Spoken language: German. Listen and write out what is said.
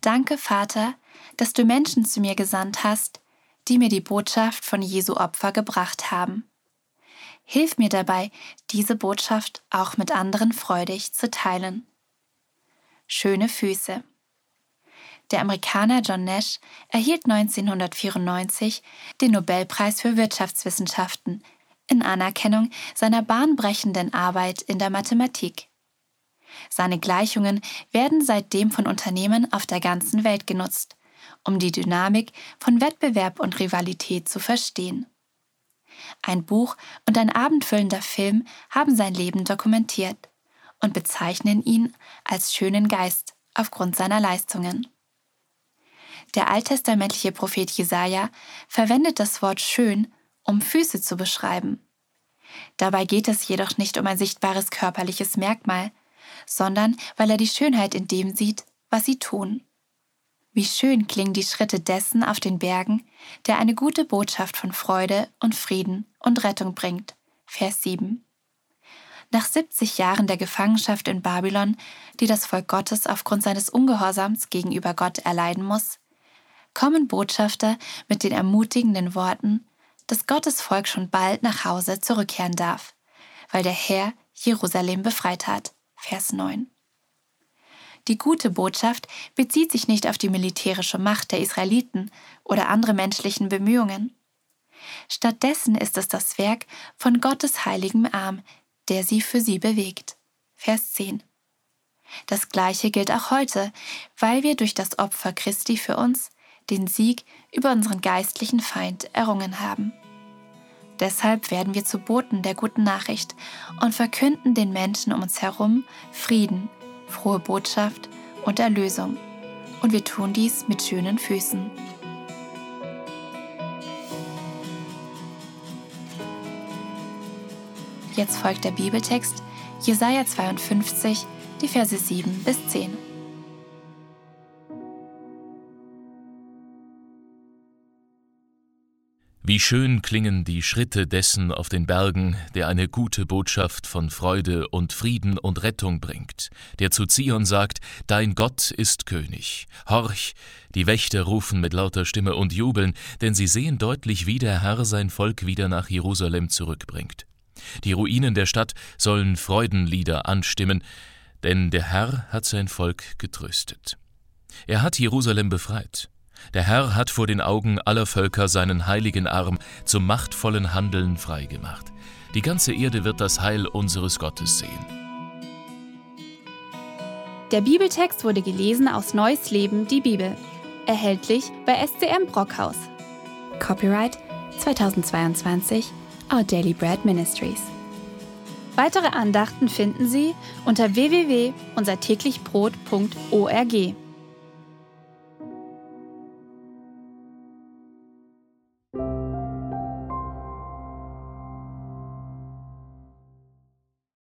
Danke, Vater, dass du Menschen zu mir gesandt hast, die mir die Botschaft von Jesu Opfer gebracht haben. Hilf mir dabei, diese Botschaft auch mit anderen freudig zu teilen. Schöne Füße. Der Amerikaner John Nash erhielt 1994 den Nobelpreis für Wirtschaftswissenschaften in Anerkennung seiner bahnbrechenden Arbeit in der Mathematik. Seine Gleichungen werden seitdem von Unternehmen auf der ganzen Welt genutzt, um die Dynamik von Wettbewerb und Rivalität zu verstehen. Ein Buch und ein abendfüllender Film haben sein Leben dokumentiert und bezeichnen ihn als schönen Geist aufgrund seiner Leistungen. Der alttestamentliche Prophet Jesaja verwendet das Wort schön, um Füße zu beschreiben. Dabei geht es jedoch nicht um ein sichtbares körperliches Merkmal, sondern weil er die Schönheit in dem sieht, was sie tun. Wie schön klingen die Schritte dessen auf den Bergen, der eine gute Botschaft von Freude und Frieden und Rettung bringt. Vers 7. Nach 70 Jahren der Gefangenschaft in Babylon, die das Volk Gottes aufgrund seines Ungehorsams gegenüber Gott erleiden muss, kommen Botschafter mit den ermutigenden Worten, dass Gottes Volk schon bald nach Hause zurückkehren darf, weil der Herr Jerusalem befreit hat. Vers 9. Die gute Botschaft bezieht sich nicht auf die militärische Macht der Israeliten oder andere menschlichen Bemühungen. Stattdessen ist es das Werk von Gottes heiligem Arm, der sie für sie bewegt. Vers 10. Das Gleiche gilt auch heute, weil wir durch das Opfer Christi für uns den Sieg über unseren geistlichen Feind errungen haben. Deshalb werden wir zu Boten der guten Nachricht und verkünden den Menschen um uns herum Frieden, frohe Botschaft und Erlösung. Und wir tun dies mit schönen Füßen. Jetzt folgt der Bibeltext Jesaja 52, die Verse 7 bis 10. Wie schön klingen die Schritte dessen auf den Bergen, der eine gute Botschaft von Freude und Frieden und Rettung bringt, der zu Zion sagt, Dein Gott ist König. Horch, die Wächter rufen mit lauter Stimme und jubeln, denn sie sehen deutlich, wie der Herr sein Volk wieder nach Jerusalem zurückbringt. Die Ruinen der Stadt sollen Freudenlieder anstimmen, denn der Herr hat sein Volk getröstet. Er hat Jerusalem befreit. Der Herr hat vor den Augen aller Völker seinen heiligen Arm zum machtvollen Handeln freigemacht. Die ganze Erde wird das Heil unseres Gottes sehen. Der Bibeltext wurde gelesen aus Neues Leben, die Bibel. Erhältlich bei SCM Brockhaus. Copyright 2022 Our Daily Bread Ministries. Weitere Andachten finden Sie unter www.unsertäglichbrot.org.